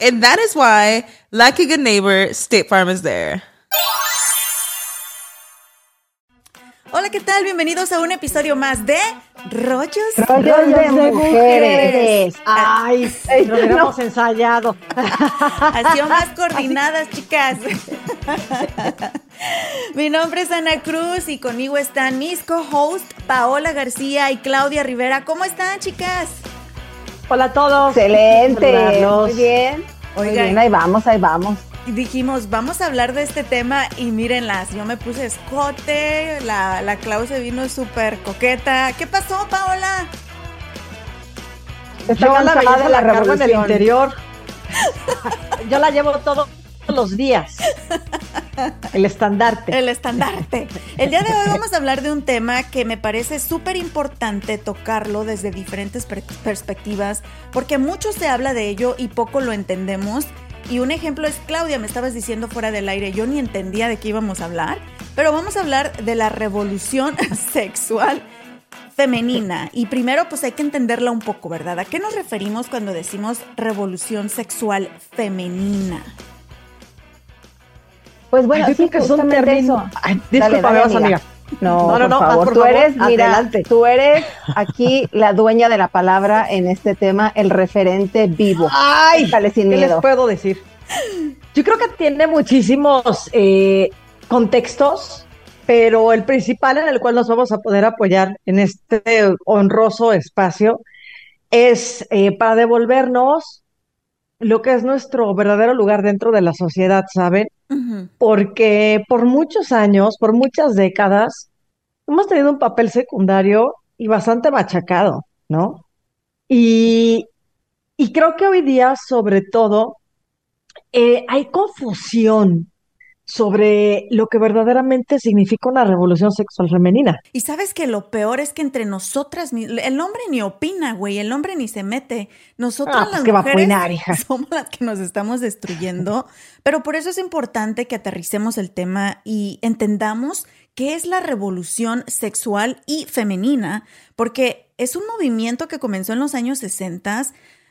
And that is why, like a good neighbor, State Farm is there. Hola, ¿qué tal? Bienvenidos a un episodio más de Rollos, Rollos de, mujeres. Ay, lo habíamos ensayado. Así más coordinadas, chicas. Mi nombre es Ana Cruz y conmigo están mis co-hosts Paola García y Claudia Rivera. ¿Cómo están, chicas? Hola a todos. Excelente. Muy bien. Muy bien, ahí vamos, ahí vamos. Y dijimos, vamos a hablar de este tema y mírenlas, yo me puse escote, la, la Clau se vino súper coqueta. ¿Qué pasó, Paola? Está yo la de la, la en el interior. yo la llevo todos los días. El estandarte. El estandarte. El día de hoy vamos a hablar de un tema que me parece súper importante tocarlo desde diferentes perspectivas, porque mucho se habla de ello y poco lo entendemos. Y un ejemplo es Claudia, me estabas diciendo fuera del aire, yo ni entendía de qué íbamos a hablar, pero vamos a hablar de la revolución sexual femenina. Y primero pues hay que entenderla un poco, ¿verdad? ¿A qué nos referimos cuando decimos revolución sexual femenina? Pues bueno, sí, que justamente eso. disculpa, me vas, amiga. No, no, no, por favor, tú eres, mira, tú eres aquí la dueña de la palabra en este tema, el referente vivo. Ay, Dale sin ¿qué les puedo decir? Yo creo que tiene muchísimos eh, contextos, pero el principal en el cual nos vamos a poder apoyar en este honroso espacio es eh, para devolvernos lo que es nuestro verdadero lugar dentro de la sociedad, ¿saben? Porque por muchos años, por muchas décadas, hemos tenido un papel secundario y bastante machacado, ¿no? Y, y creo que hoy día, sobre todo, eh, hay confusión sobre lo que verdaderamente significa una revolución sexual femenina. Y sabes que lo peor es que entre nosotras, el hombre ni opina, güey, el hombre ni se mete. Nosotras ah, las pues mujeres hija. somos las que nos estamos destruyendo, pero por eso es importante que aterricemos el tema y entendamos qué es la revolución sexual y femenina, porque es un movimiento que comenzó en los años 60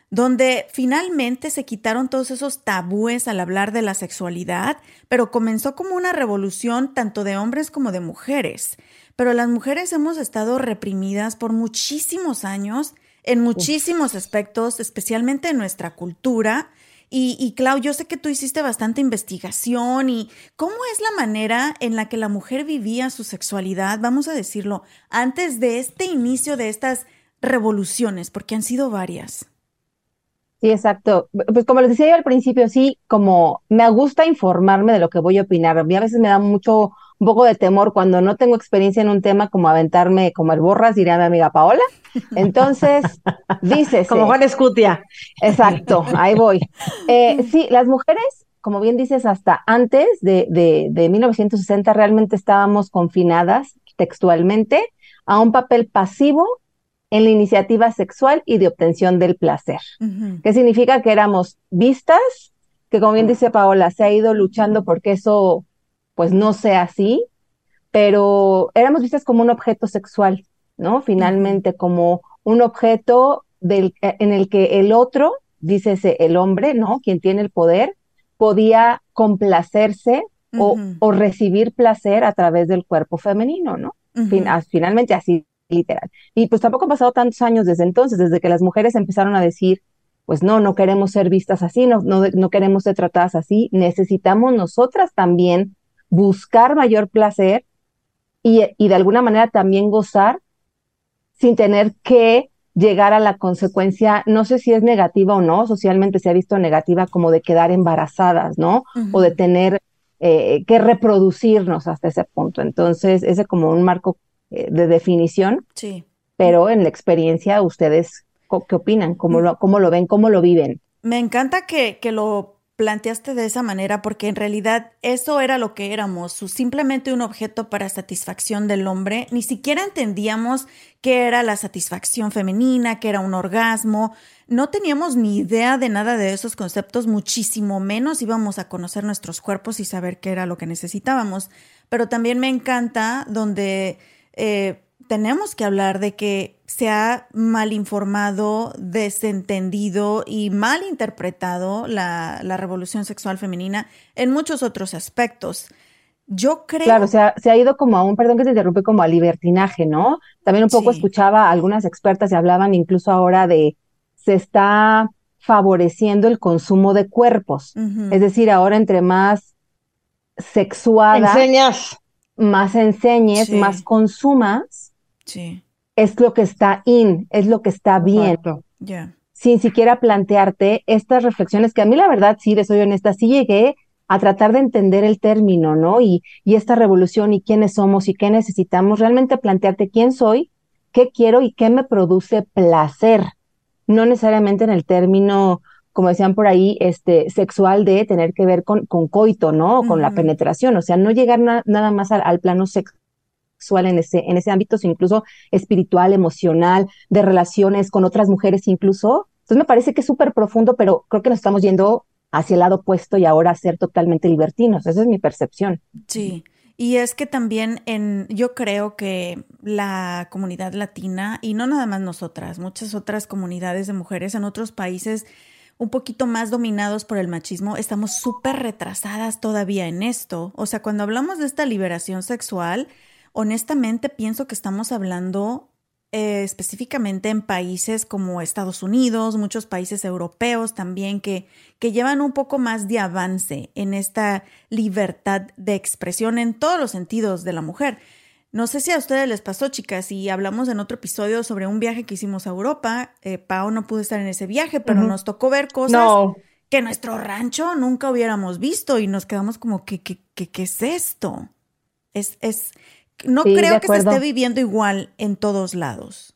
donde finalmente se quitaron todos esos tabúes al hablar de la sexualidad, pero comenzó como una revolución tanto de hombres como de mujeres. Pero las mujeres hemos estado reprimidas por muchísimos años en muchísimos aspectos, especialmente en nuestra cultura. Y, y Clau, yo sé que tú hiciste bastante investigación y cómo es la manera en la que la mujer vivía su sexualidad, vamos a decirlo, antes de este inicio de estas revoluciones, porque han sido varias. Sí, exacto. Pues como les decía yo al principio, sí, como me gusta informarme de lo que voy a opinar. A mí a veces me da mucho, un poco de temor cuando no tengo experiencia en un tema como aventarme como el borras, diría mi amiga Paola. Entonces, dices. Como Juan Escutia. Exacto, ahí voy. Eh, sí, las mujeres, como bien dices, hasta antes de, de, de 1960 realmente estábamos confinadas textualmente a un papel pasivo en la iniciativa sexual y de obtención del placer. ¿Qué significa? Que éramos vistas, que como bien dice Paola, se ha ido luchando porque eso pues no sea así, pero éramos vistas como un objeto sexual, ¿no? Finalmente, como un objeto del, en el que el otro dícese el hombre, ¿no? Quien tiene el poder, podía complacerse o, recibir placer a través del cuerpo femenino, ¿no? finalmente así, literal. Y pues tampoco han pasado tantos años desde entonces, desde que las mujeres empezaron a decir, pues no, no queremos ser vistas así, no, no, queremos ser tratadas así, necesitamos nosotras también buscar mayor placer y, y de alguna manera también gozar sin tener que llegar a la consecuencia, no sé si es negativa o no, socialmente se ha visto negativa como de quedar embarazadas, ¿no? O de tener eh, que reproducirnos hasta ese punto. Entonces, ese como un marco de definición. Sí. Pero en la experiencia, ustedes, ¿qué opinan? ¿Cómo lo, cómo lo ven? ¿Cómo lo viven? Me encanta que, que lo planteaste de esa manera porque en realidad eso era lo que éramos, simplemente un objeto para satisfacción del hombre. Ni siquiera entendíamos qué era la satisfacción femenina, qué era un orgasmo. No teníamos ni idea de nada de esos conceptos, muchísimo menos íbamos a conocer nuestros cuerpos y saber qué era lo que necesitábamos. Pero también me encanta donde... Eh, tenemos que hablar de que se ha mal informado, desentendido y mal interpretado la, revolución sexual femenina en muchos otros aspectos. Yo creo. Claro, o sea, se ha ido como a un, perdón que se interrumpe, como a libertinaje, ¿no? También un poco escuchaba a algunas expertas y hablaban incluso ahora de se está favoreciendo el consumo de cuerpos. Es decir, ahora entre más sexuada. Enseñas. Más enseñes, más consumas, Sí. Es lo que está in, es lo que está bien. Sin siquiera plantearte estas reflexiones que a mí la verdad, sí, de soy honesta, sí llegué a tratar de entender el término, ¿no? Y, y esta revolución y quiénes somos y qué necesitamos, realmente plantearte quién soy, qué quiero y qué me produce placer. No necesariamente en el término, como decían por ahí, este, sexual de tener que ver con, con coito, ¿no? Con la penetración, o sea, no llegar nada más al, al plano sexual sexual en ese, en ese ámbito, sino incluso espiritual, emocional, de relaciones con otras mujeres incluso. Entonces me parece que es súper profundo, pero creo que nos estamos yendo hacia el lado opuesto y ahora a ser totalmente libertinos. Esa es mi percepción. Sí. Y es que también en, yo creo que la comunidad latina, y no nada más nosotras, muchas otras comunidades de mujeres en otros países un poquito más dominados por el machismo, estamos súper retrasadas todavía en esto. O sea, cuando hablamos de esta liberación sexual, honestamente pienso que estamos hablando eh, específicamente en países como Estados Unidos, muchos países europeos también que, que llevan un poco más de avance en esta libertad de expresión en todos los sentidos de la mujer. No sé si a ustedes les pasó, chicas, y hablamos en otro episodio sobre un viaje que hicimos a Europa. Eh, Pau no pudo estar en ese viaje, pero nos tocó ver cosas que nuestro rancho nunca hubiéramos visto y nos quedamos como, ¿qué, qué, qué, qué es esto? Es, es, no creo que se esté viviendo igual en todos lados.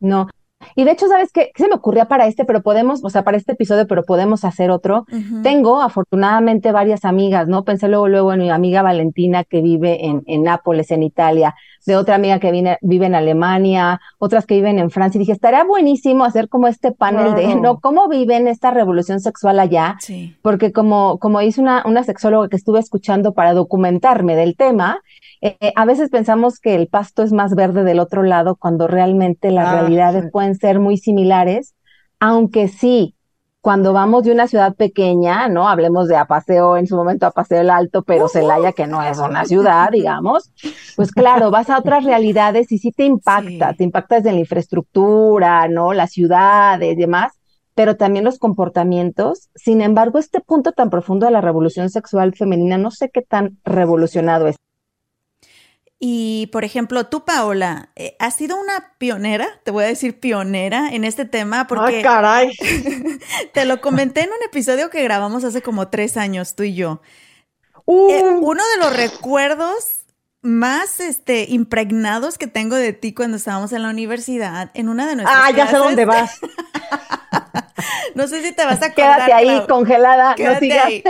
No. Y de hecho, ¿sabes qué? Se me ocurría para este, pero podemos, o sea, para este episodio, pero podemos hacer otro. Tengo afortunadamente varias amigas, ¿no? Pensé luego, luego en mi amiga Valentina que vive en, en Nápoles, en Italia, de otra amiga que vive, vive en Alemania, otras que viven en Francia. Y dije, estaría buenísimo hacer como este panel de, ¿no? ¿Cómo viven esta revolución sexual allá? Sí. Porque como, como hice una, una sexóloga que estuve escuchando para documentarme del tema, eh, a veces pensamos que el pasto es más verde del otro lado cuando realmente las ah, realidades pueden ser muy similares, aunque sí, cuando vamos de una ciudad pequeña, ¿no? Hablemos de Apaseo, en su momento Apaseo el Alto, pero Celaya, que no es una ciudad, digamos, pues claro, vas a otras realidades y sí te impacta, te impacta desde la infraestructura, ¿no? Las ciudades y demás, pero también los comportamientos. Sin embargo, este punto tan profundo de la revolución sexual femenina, no sé qué tan revolucionado es. Y, por ejemplo, tú, Paola, eh, has sido una pionera, te voy a decir pionera en este tema porque... ¡Ah, caray! te lo comenté en un episodio que grabamos hace como tres años, tú y yo. Uh. Eh, uno de los recuerdos más este, impregnados que tengo de ti cuando estábamos en la universidad, en una de nuestras Ah, ya sé dónde vas. no sé si te vas a acordar. Quédate ahí congelada, Quédate Ahí.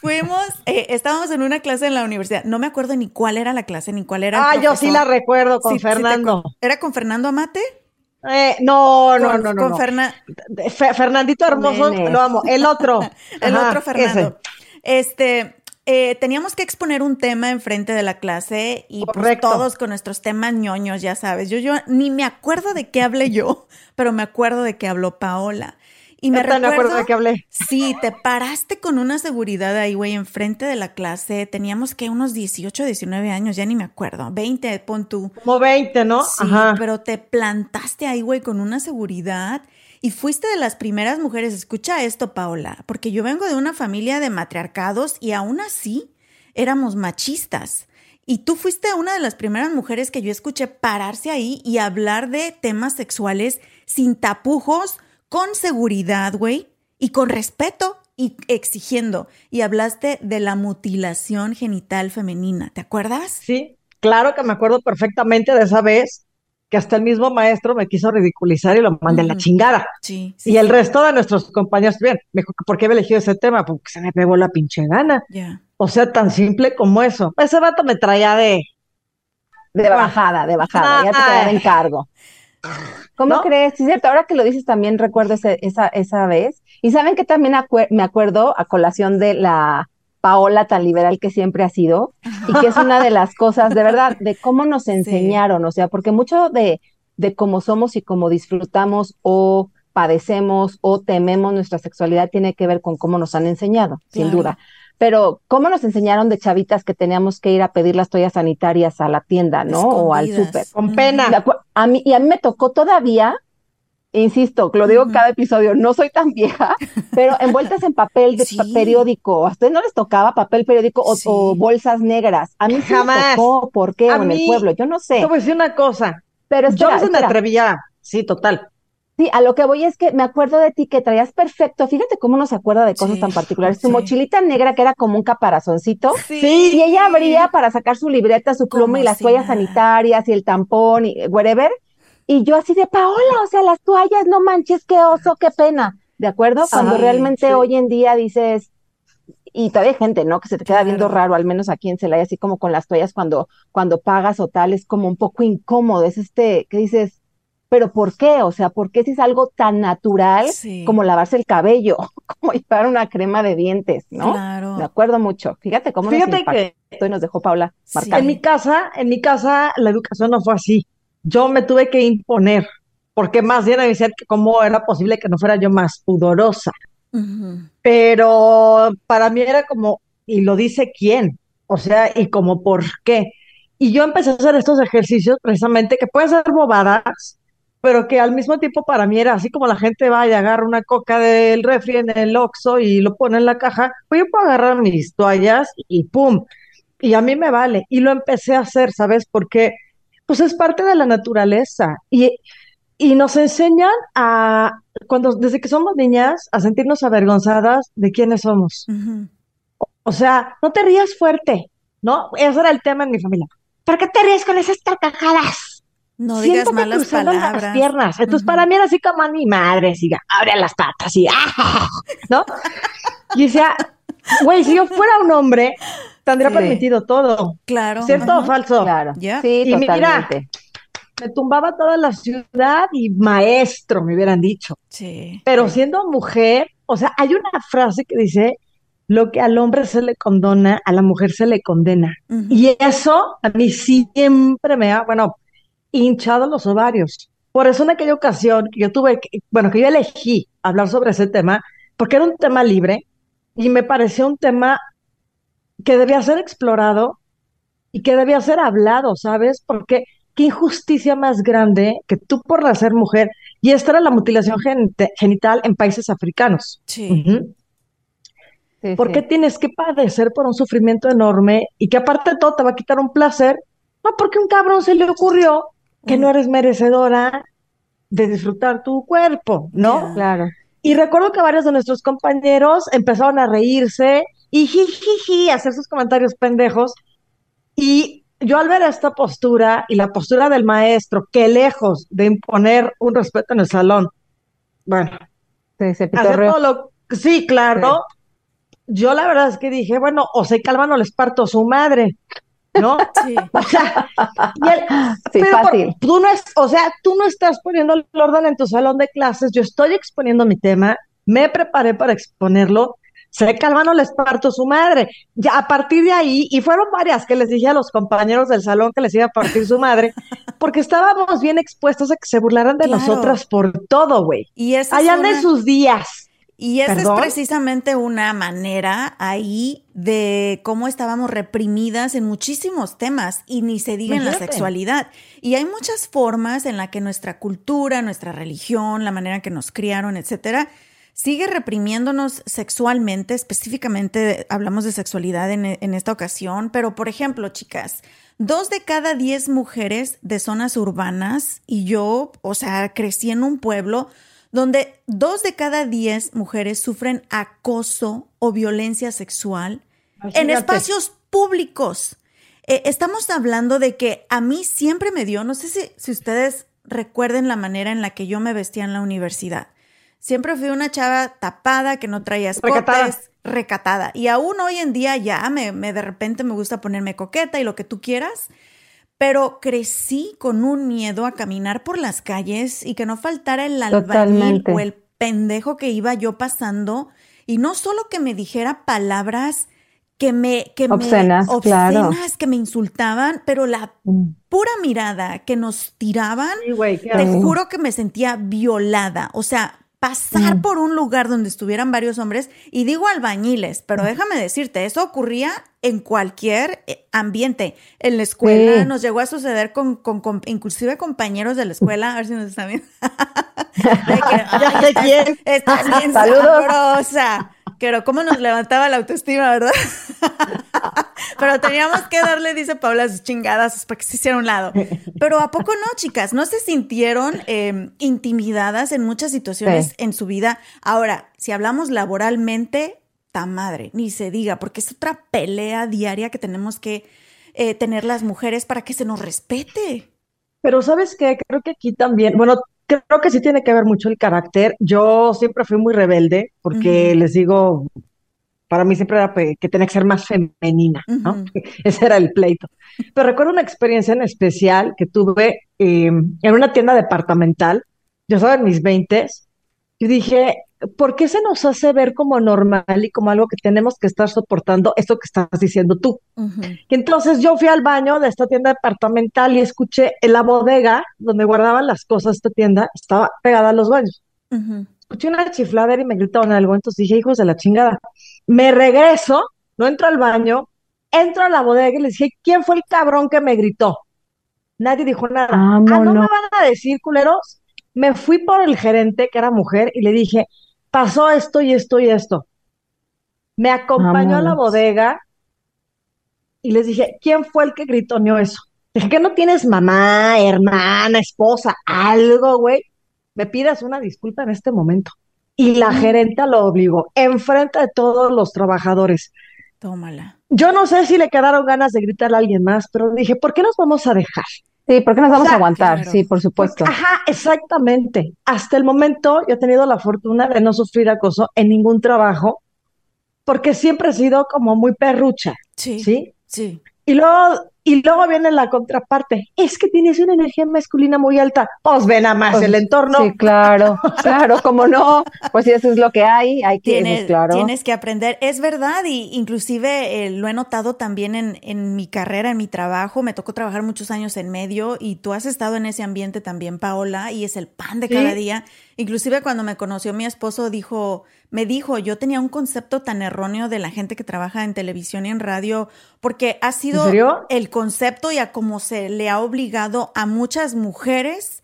Fuimos, eh, estábamos en una clase en la universidad. No me acuerdo ni cuál era la clase, ni cuál era. ah, yo sí la recuerdo con Fernando. ¿Era con Fernando Amate? Eh, no, no, no, no. Con Fernandito Hermoso, lo amo. El otro. el otro Fernando. Este, eh, teníamos que exponer un tema enfrente de la clase y pues, todos con nuestros temas ñoños, ya sabes. Yo, yo ni me acuerdo de qué hablé yo, pero me acuerdo de qué habló Paola. Y me recuerdo, acuerdo de que hablé. Sí, te paraste con una seguridad ahí, güey, enfrente de la clase. Teníamos que unos 18, 19 años, ya ni me acuerdo. 20, pon tú. Como 20, ¿no? Sí, pero te plantaste ahí, güey, con una seguridad. Y fuiste de las primeras mujeres. Escucha esto, Paola, porque yo vengo de una familia de matriarcados y aún así éramos machistas. Y tú fuiste una de las primeras mujeres que yo escuché pararse ahí y hablar de temas sexuales sin tapujos, con seguridad, güey, y con respeto y exigiendo. Y hablaste de la mutilación genital femenina, ¿te acuerdas? Sí, claro que me acuerdo perfectamente de esa vez que hasta el mismo maestro me quiso ridiculizar y lo mandé a la chingada. Sí, y el resto de nuestros compañeros, bien, me dijo, ¿por qué he elegido ese tema? Porque se me pegó la pinche gana. Ya. O sea, tan simple como eso. Ese vato me traía de... De bajada, de bajada, ya te quedaba en encargo. ¿Cómo crees? Sí, cierto. Ahora que lo dices, también recuerdo esa, esa vez. Y saben que también me acuerdo a colación de la Paola tan liberal que siempre ha sido y que es una de las cosas, de verdad, de cómo nos enseñaron, o sea, porque mucho de, de cómo somos y cómo disfrutamos o padecemos o tememos nuestra sexualidad tiene que ver con cómo nos han enseñado, sin duda. Pero, ¿cómo nos enseñaron de chavitas que teníamos que ir a pedir las toallas sanitarias a la tienda, ¿no? O al súper. Con pena. A mí, y a mí me tocó todavía, insisto, lo digo cada episodio, no soy tan vieja, pero envueltas en papel de periódico. ¿A ustedes no les tocaba papel periódico o, bolsas negras? A mí Jamás. me tocó, ¿por qué? en el pueblo, yo no sé. Te voy a decir una cosa. Pero yo no me atrevía, sí, total. Sí, a lo que voy es que me acuerdo de ti que traías perfecto. Fíjate cómo uno se acuerda de cosas tan particulares. Tu mochilita negra que era como un caparazoncito. Sí. Y ella abría para sacar su libreta, su pluma y las toallas sanitarias y el tampón y whatever. Y yo así de Paola, o sea, las toallas, no manches, qué oso, qué pena. ¿De acuerdo? Cuando realmente hoy en día dices, y todavía hay gente, ¿no? Que se te queda viendo raro, al menos aquí en Celaya, así como con las toallas cuando, cuando pagas o tal, es como un poco incómodo. Es este, que dices, pero ¿por qué? O sea, ¿por qué si es algo tan natural como lavarse el cabello, como llevar una crema de dientes, ¿no? Claro. Me acuerdo mucho. Fíjate cómo Fíjate nos que nos dejó Paula En mi casa, en mi casa la educación no fue así. Yo me tuve que imponer, porque más bien me decían que cómo era posible que no fuera yo más pudorosa. Pero para mí era como, y lo dice quién, o sea, y como por qué. Y yo empecé a hacer estos ejercicios precisamente que pueden ser bobadas, pero que al mismo tiempo para mí era así como la gente va y agarra una coca del refri en el Oxxo y lo pone en la caja, pues yo puedo agarrar mis toallas y pum, y a mí me vale. Y lo empecé a hacer, ¿sabes? Porque pues es parte de la naturaleza y, y nos enseñan a, cuando desde que somos niñas, a sentirnos avergonzadas de quiénes somos. o, sea, no te rías fuerte, ¿no? Ese era el tema en mi familia. ¿Por qué te ríes con esas carcajadas? No digas malas palabras. las piernas. Entonces, para mí era así como mi madre, siga, abre las patas y ¡ah! ¿no? Y decía, güey, si yo fuera un hombre, tendría permitido todo. Claro. ¿Cierto o falso? Claro. Sí, y mira, me tumbaba toda la ciudad y maestro, me hubieran dicho. Sí. Pero siendo mujer, o sea, hay una frase que dice, lo que al hombre se le condona, a la mujer se le condena. Y eso a mí siempre me ha, bueno, hinchado los ovarios. Por eso en aquella ocasión que yo tuve, bueno, que yo elegí hablar sobre ese tema, porque era un tema libre y me pareció un tema que debía ser explorado y que debía ser hablado, ¿sabes? Porque qué injusticia más grande que tú por ser mujer, y esta era la mutilación genital en países africanos. Sí. ¿Por qué tienes que padecer por un sufrimiento enorme y que aparte de todo te va a quitar un placer? No, porque un cabrón se le ocurrió que no eres merecedora de disfrutar tu cuerpo, ¿no? Claro. Y recuerdo que varios de nuestros compañeros empezaron a reírse y jijiji, hacer sus comentarios pendejos. Y yo al ver esta postura y la postura del maestro, que lejos de imponer un respeto en el salón, bueno, sí, se todo lo, sí claro, yo la verdad es que dije, bueno, o se calman o les parto su madre. ¿No? Sí. O sea, pero fácil. tú no es, o sea, tú no estás poniendo el orden en tu salón de clases, yo estoy exponiendo mi tema, me preparé para exponerlo. se calman o les parto su madre. Ya a partir de ahí, y fueron varias que les dije a los compañeros del salón que les iba a partir su madre, porque estábamos bien expuestos a que se burlaran de nosotras por todo, güey. Y Allá de sus días. Y esa es precisamente una manera ahí de cómo estábamos reprimidas en muchísimos temas y ni se diga en la sexualidad. Y hay muchas formas en la que nuestra cultura, nuestra religión, la manera en que nos criaron, etcétera, sigue reprimiéndonos sexualmente. Específicamente hablamos de sexualidad en, en esta ocasión, pero por ejemplo, chicas, dos de cada diez mujeres de zonas urbanas y yo, o sea, crecí en un pueblo donde dos de cada diez mujeres sufren acoso o violencia sexual en espacios públicos. Eh, estamos hablando de que a mí siempre me dio, no sé si, si ustedes recuerden la manera en la que yo me vestía en la universidad. Siempre fui una chava tapada, que no traía escotes, recatada. Y aún hoy en día ya me, me de repente me gusta ponerme coqueta y lo que tú quieras pero crecí con un miedo a caminar por las calles y que no faltara el albañil o el pendejo que iba yo pasando. Y no solo que me dijera palabras que me que obscenas, me obscenas que me insultaban, pero la mm. pura mirada que nos tiraban, te juro que me sentía violada, o sea, pasar mm. por un lugar donde estuvieran varios hombres, y digo albañiles, pero mm. déjame decirte, eso ocurría en cualquier eh, ambiente. En la escuela nos llegó a suceder con, con, inclusive compañeros de la escuela, a ver si nos están viendo. ya sé quién. Estás bien sabrosa. Pero cómo nos levantaba la autoestima, ¿verdad? Pero teníamos que darle, dice Paula, sus chingadas para que se hiciera un lado. Pero ¿a poco no, chicas? ¿No se sintieron em, intimidadas en muchas situaciones en su vida? Ahora, si hablamos laboralmente, ta madre, ni se diga, porque es otra pelea diaria que tenemos que eh, tener las mujeres para que se nos respete. Pero sabes qué, creo que aquí también, bueno, creo que sí tiene que ver mucho el carácter. Yo siempre fui muy rebelde porque les digo, para mí siempre era que tenía que ser más femenina, ¿no? Ese era el pleito. Pero recuerdo una experiencia en especial que tuve em, en una tienda departamental. Yo estaba en mis veintes y dije, ¿por qué se nos hace ver como normal y como algo que tenemos que estar soportando esto que estás diciendo tú? Y entonces yo fui al baño de esta tienda departamental y escuché en la bodega donde guardaban las cosas de esta tienda, estaba pegada a los baños. Escuché una chifladera y me gritaron algo, entonces dije, hijos de la chingada. Me regreso, no entro al baño, entro a la bodega y le dije, ¿quién fue el cabrón que me gritó? Nadie dijo nada. Ah, no me van a decir, culeros. Me fui por el gerente, que era mujer, y le dije, pasó esto y esto y esto. Me acompañó a la bodega y les dije, ¿quién fue el que gritoneó eso? Dije, que no tienes mamá, hermana, esposa, algo, güey? Me pidas una disculpa en este momento. Y la gerenta lo obligó, enfrente de todos los trabajadores. Tómala. Yo no sé si le quedaron ganas de gritarle a alguien más, pero dije, ¿por qué nos vamos a dejar? Sí, ¿por qué nos vamos a aguantar? Sí, por supuesto. ajá, exactamente. Hasta el momento yo he tenido la fortuna de no sufrir acoso en ningún trabajo, porque siempre he sido como muy perrucha. Sí. Sí. Sí. Y luego y luego viene la contraparte, es que tienes una energía masculina muy alta, pues ven a más pues, el entorno. Sí, claro, claro, como no, pues si eso es lo que hay, hay que, tienes, claro. Tienes que aprender, es verdad, y inclusive eh, lo he notado también en, en mi carrera, en mi trabajo, me tocó trabajar muchos años en medio, y tú has estado en ese ambiente también, Paola, y es el pan de cada día. Inclusive cuando me conoció mi esposo, dijo, me dijo, yo tenía un concepto tan erróneo de la gente que trabaja en televisión y en radio, porque ha sido el concepto y a cómo se le ha obligado a muchas mujeres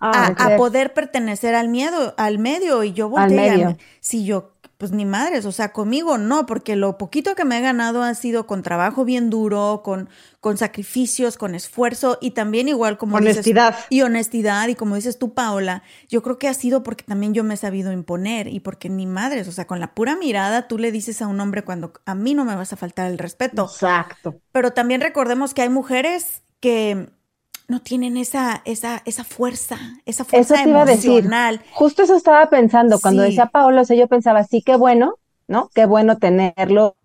ah, a, poder pertenecer al miedo, al medio. Y yo volteé, si yo pues ni madres, o sea, conmigo no, porque lo poquito que me he ganado ha sido con trabajo bien duro, con, con sacrificios, con esfuerzo y también igual como honestidad. y honestidad y como dices tú, Paola, yo creo que ha sido porque también yo me he sabido imponer y porque ni madres, o sea, con la pura mirada tú le dices a un hombre cuando a mí no me vas a faltar el respeto. Exacto. Pero también recordemos que hay mujeres que no tienen esa, esa, esa fuerza, esa fuerza eso te Iba a decir. Justo eso estaba pensando, cuando decía Paolo, o sea, yo pensaba, sí, qué bueno, ¿no? Qué bueno tenerlo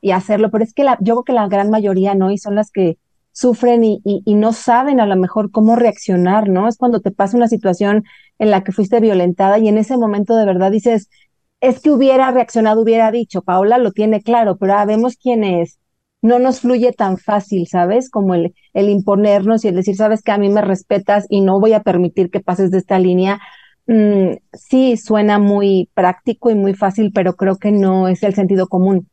y hacerlo, pero es que la, yo creo que la gran mayoría no, y son las que sufren y, y, y, no saben a lo mejor cómo reaccionar, ¿no? Es cuando te pasa una situación en la que fuiste violentada y en ese momento de verdad dices, es que hubiera reaccionado, hubiera dicho, Paola lo tiene claro, pero ah, vemos quién es. No nos fluye tan fácil, ¿sabes? Como el, el imponernos y el decir, sabes que a mí me respetas y no voy a permitir que pases de esta línea. Mm, sí, suena muy práctico y muy fácil, pero creo que no es el sentido común,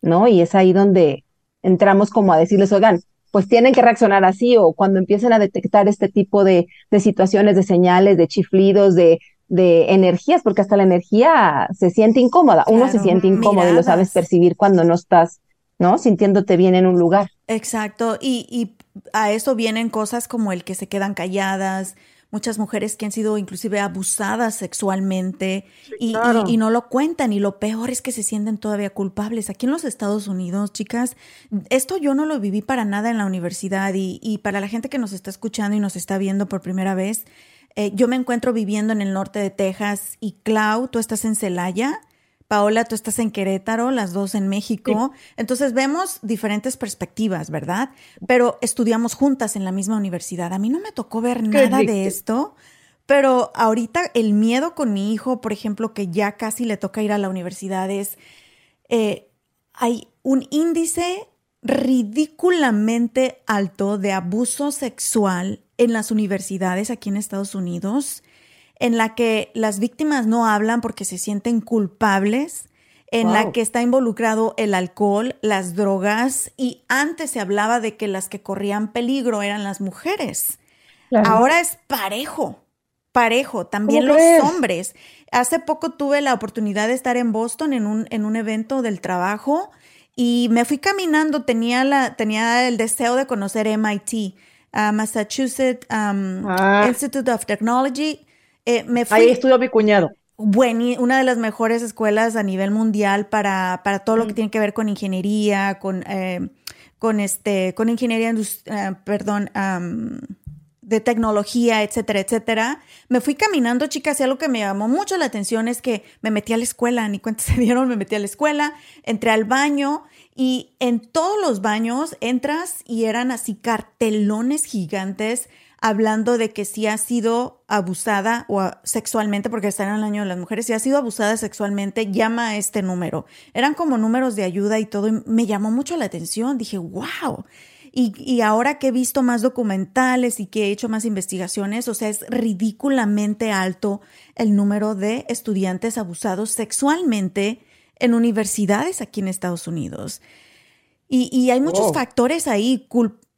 ¿no? Y es ahí donde entramos como a decirles, oigan, pues tienen que reaccionar así o cuando empiecen a detectar este tipo de, de situaciones, de señales, de chiflidos, de, de energías, porque hasta la energía se siente incómoda. Uno se siente incómodo y lo sabes percibir cuando no estás, ¿no? Sintiéndote bien en un lugar. Exacto. Y, y a eso vienen cosas como el que se quedan calladas, muchas mujeres que han sido inclusive abusadas sexualmente y, y, no lo cuentan y lo peor es que se sienten todavía culpables. Aquí en los Estados Unidos, chicas, esto yo no lo viví para nada en la universidad y, y para la gente que nos está escuchando y nos está viendo por primera vez, eh, yo me encuentro viviendo en el norte de Texas y Clau, tú estás en Celaya. Paola, tú estás en Querétaro, las dos en México. Entonces vemos diferentes perspectivas, ¿verdad? Pero estudiamos juntas en la misma universidad. A mí no me tocó ver nada de esto, pero ahorita el miedo con mi hijo, por ejemplo, que ya casi le toca ir a la universidad, es, eh, hay un índice ridículamente alto de abuso sexual en las universidades aquí en Estados Unidos, en la que las víctimas no hablan porque se sienten culpables, en la que está involucrado el alcohol, las drogas, y antes se hablaba de que las que corrían peligro eran las mujeres. Ahora es parejo, parejo, también los hombres. Hace poco tuve la oportunidad de estar en Boston en un, en un evento del trabajo y me fui caminando, tenía, la, tenía el deseo de conocer MIT Massachusetts um, ah. Institute of Technology. Eh, me Ahí estudió mi cuñado. Bueno, una de las mejores escuelas a nivel mundial para, para todo lo que mm. tiene que ver con ingeniería, con, eh, con, este, con ingeniería, uh, perdón, de tecnología, etcétera, etcétera. Me fui caminando, chicas, y algo que me llamó mucho la atención es que me metí a la escuela, ni cuenta se dieron, me metí a la escuela, entré al baño y en todos los baños entras y eran así cartelones gigantes hablando de que si ha sido abusada o sexualmente, porque está en el año de las mujeres, si ha sido abusada sexualmente, llama a este número. Eran como números de ayuda y todo, y me llamó mucho la atención. Dije, wow. Y, y, ahora que he visto más documentales y que he hecho más investigaciones, o sea, es ridículamente alto el número de estudiantes abusados sexualmente en universidades aquí en Estados Unidos. Y, hay muchos factores ahí,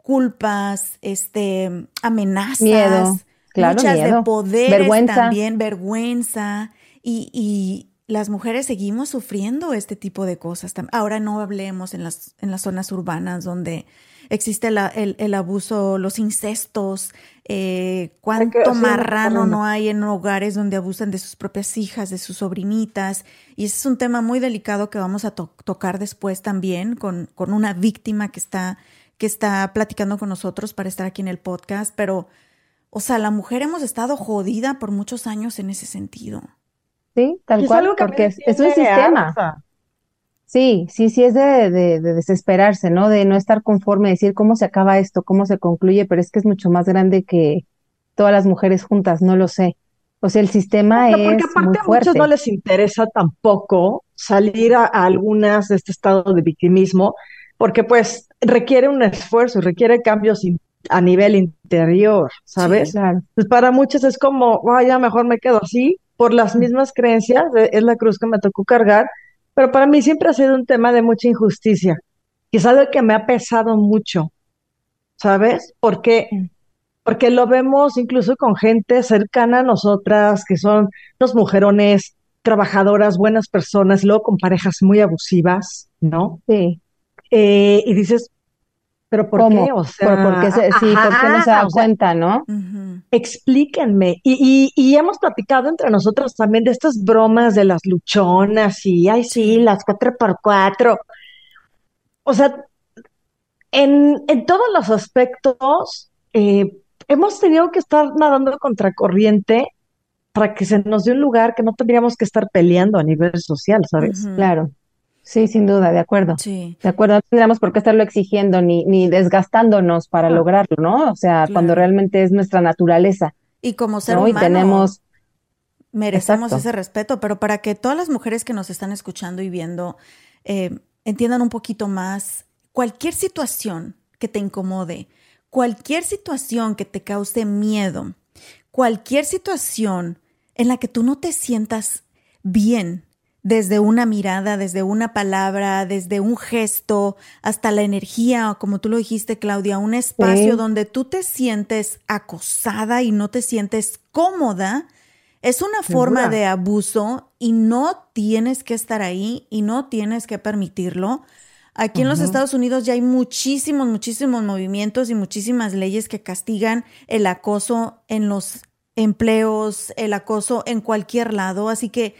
culpas, este, amenazas, luchas de poder también, vergüenza. Y, y, las mujeres seguimos sufriendo este tipo de cosas. Ahora no hablemos en las, en las zonas urbanas donde existe el, abuso, los incestos, eh, cuánto marrano no hay en hogares donde abusan de sus propias hijas, de sus sobrinitas. Y ese es un tema muy delicado que vamos a tocar después también con, con una víctima que está, que está platicando con nosotros para estar aquí en el podcast. Pero, o sea, la mujer hemos estado jodida por muchos años en ese sentido. Sí, tal cual, porque es, es, un sistema. Sí, sí, sí es de, de, desesperarse, ¿no? De no estar conforme, decir cómo se acaba esto, cómo se concluye, pero es que es mucho más grande que todas las mujeres juntas, no lo sé. O sea, el sistema es porque aparte a muchos no les interesa tampoco salir a, algunas de este estado de victimismo, porque pues requiere un esfuerzo, requiere cambios a nivel interior, ¿sabes? Pues para muchos es como, vaya, mejor me quedo así, por las mismas creencias, es la cruz que me tocó cargar, pero para mí siempre ha sido un tema de mucha injusticia. Y es algo que me ha pesado mucho, ¿sabes? Porque, porque lo vemos incluso con gente cercana a nosotras, que son los mujerones, trabajadoras, buenas personas, y luego con parejas muy abusivas, ¿no? Sí. Eh, y dices, ¿Pero por qué? O sea, ¿Por, qué sí, ¿por qué no se da cuenta, no? Explíquenme. Y, y, y, hemos platicado entre nosotros también de estas bromas de las luchonas y, ay, sí, las cuatro por cuatro. O sea, en, en todos los aspectos, eh, hemos tenido que estar nadando contracorriente para que se nos dé un lugar que no tendríamos que estar peleando a nivel social, ¿sabes? Claro. Sí, sin duda, de acuerdo. Sí. De acuerdo, no tendríamos por qué estarlo exigiendo ni, ni desgastándonos para lograrlo, ¿no? O sea, cuando realmente es nuestra naturaleza. Y como ser humano. Y tenemos. merecemos ese respeto, pero para que todas las mujeres que nos están escuchando y viendo eh, entiendan un poquito más, cualquier situación que te incomode, cualquier situación que te cause miedo, cualquier situación en la que tú no te sientas bien, desde una mirada, desde una palabra, desde un gesto, hasta la energía, como tú lo dijiste, Claudia, un espacio donde tú te sientes acosada y no te sientes cómoda, es una forma de abuso y no tienes que estar ahí y no tienes que permitirlo. Aquí en los Estados Unidos ya hay muchísimos, muchísimos movimientos y muchísimas leyes que castigan el acoso en los empleos, el acoso en cualquier lado. Así que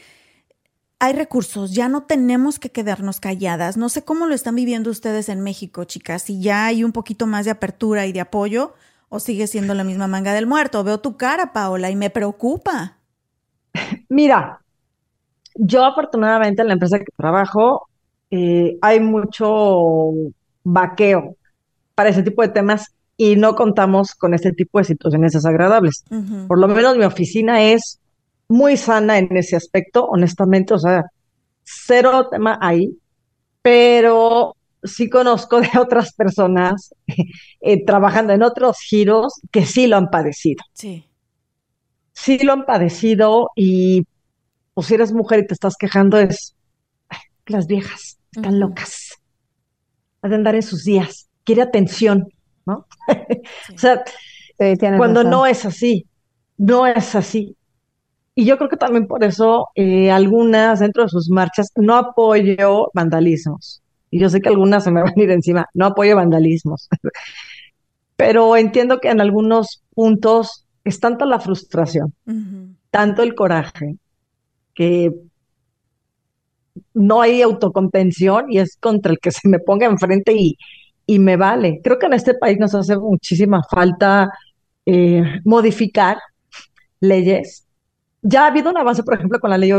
hay recursos, ya no tenemos que quedarnos calladas. No sé cómo lo están viviendo ustedes en México, chicas, si ya hay un poquito más de apertura y de apoyo o sigue siendo la misma manga del muerto. Veo tu cara, Paola, y me preocupa. Mira, yo afortunadamente en la empresa que trabajo eh, hay mucho vaqueo para ese tipo de temas y no contamos con este tipo de situaciones desagradables. Por lo menos mi oficina es muy sana en ese aspecto, honestamente, o sea, cero tema ahí, pero sí conozco de otras personas eh, trabajando en otros giros que sí lo han padecido. Sí. Sí lo han padecido y pues si eres mujer y te estás quejando es, las viejas están locas, ha de andar en sus días, quiere atención, ¿no? o sea, cuando no es así, no es así. Y yo creo que también por eso eh, algunas dentro de sus marchas no apoyo vandalismos. Y yo sé que algunas se me van a ir encima, no apoyo vandalismos. Pero entiendo que en algunos puntos es tanta la frustración, tanto el coraje, que no hay autocontención y es contra el que se me ponga enfrente y, y me vale. Creo que en este país nos hace muchísima falta eh, modificar leyes ya ha habido un avance, por ejemplo, con la ley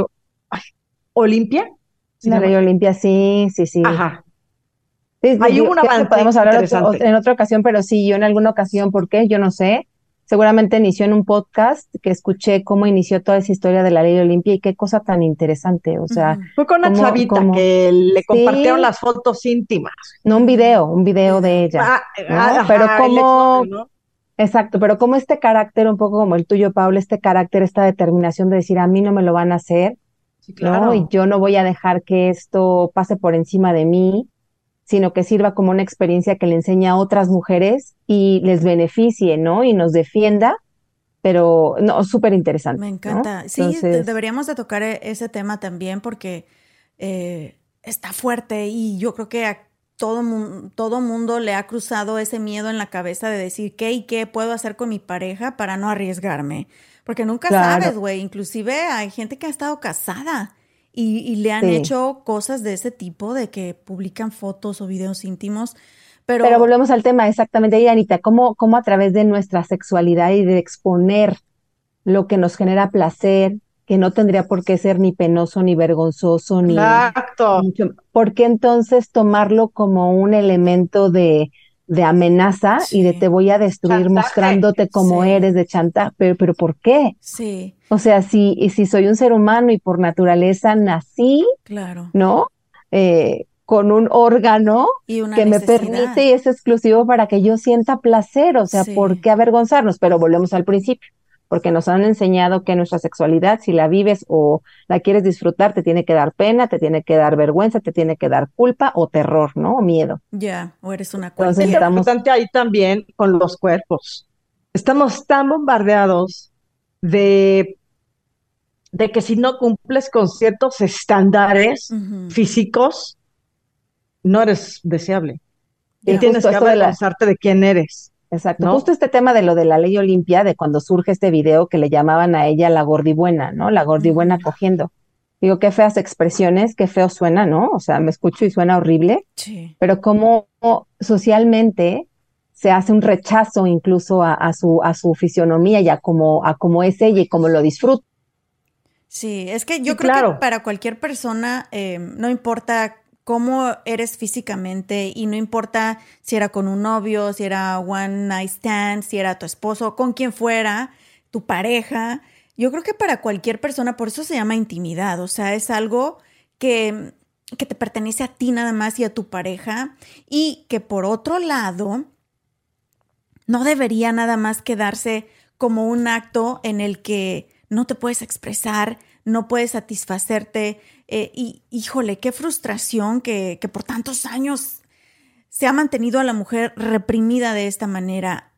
Olimpia. La ley Olimpia, sí, sí, sí. Ajá. Hay un avance. Podemos hablar en otra ocasión, pero sí, yo en alguna ocasión, ¿por qué? Yo no sé. Seguramente inició en un podcast que escuché cómo inició toda esa historia de la ley Olimpia y qué cosa tan interesante. O sea, fue con una chavita que le compartieron las fotos íntimas. No un video, un video de ella. Ah, ah, pero como Exacto, pero como este carácter, un poco como el tuyo, Pablo, este carácter, esta determinación de decir, a mí no me lo van a hacer, claro. Y yo no voy a dejar que esto pase por encima de mí, sino que sirva como una experiencia que le enseña a otras mujeres y les beneficie, ¿no? Y nos defienda, pero no, súper interesante. Me encanta. Sí, deberíamos de tocar e-, ese tema también porque eh, está fuerte y yo creo que todo, todo mundo le ha cruzado ese miedo en la cabeza de decir qué y qué puedo hacer con mi pareja para no arriesgarme. Porque nunca sabes, güey. Inclusive hay gente que ha estado casada y, le han hecho cosas de ese tipo, de que publican fotos o videos íntimos. Pero, pero volvemos al tema, exactamente, y Anita, ¿cómo, cómo a través de nuestra sexualidad y de exponer lo que nos genera placer, que no tendría por qué ser ni penoso, ni vergonzoso, ni... Exacto. ¿Por qué entonces tomarlo como un elemento de, de amenaza y de te voy a destruir mostrándote como eres de chantaje? Pero, pero ¿por qué? Sí. O sea, si, si soy un ser humano y por naturaleza nací, claro. ¿no? Eh, con un órgano que me permite y es exclusivo para que yo sienta placer, o sea, ¿por qué avergonzarnos? Pero volvemos al principio porque nos han enseñado que nuestra sexualidad, si la vives o la quieres disfrutar, te tiene que dar pena, te tiene que dar vergüenza, te tiene que dar culpa o terror, ¿no? O miedo. Ya, o eres una cosa. Es importante ahí también con los cuerpos. Estamos tan bombardeados de, de que si no cumples con ciertos estándares físicos, no eres deseable. Y tienes que avergonzarte de quién eres. Exacto. Justo este tema de lo de la ley Olimpia, de cuando surge este video que le llamaban a ella la gordibuena, ¿no? La gordibuena cogiendo. Digo, qué feas expresiones, qué feo suena, ¿no? O sea, me escucho y suena horrible. Sí. Pero cómo socialmente se hace un rechazo incluso a, su, a su fisionomía y a cómo, a cómo es ella y cómo lo disfruta. Sí, es que yo creo que para cualquier persona, eh, no importa cómo eres físicamente y no importa si era con un novio, si era one night stand, si era tu esposo, con quien fuera, tu pareja, yo creo que para cualquier persona, por eso se llama intimidad, o sea, es algo que, que te pertenece a ti nada más y a tu pareja y que por otro lado, no debería nada más quedarse como un acto en el que no te puedes expresar, no puedes satisfacerte. Eh, y híjole, qué frustración que, que por tantos años se ha mantenido a la mujer reprimida de esta manera.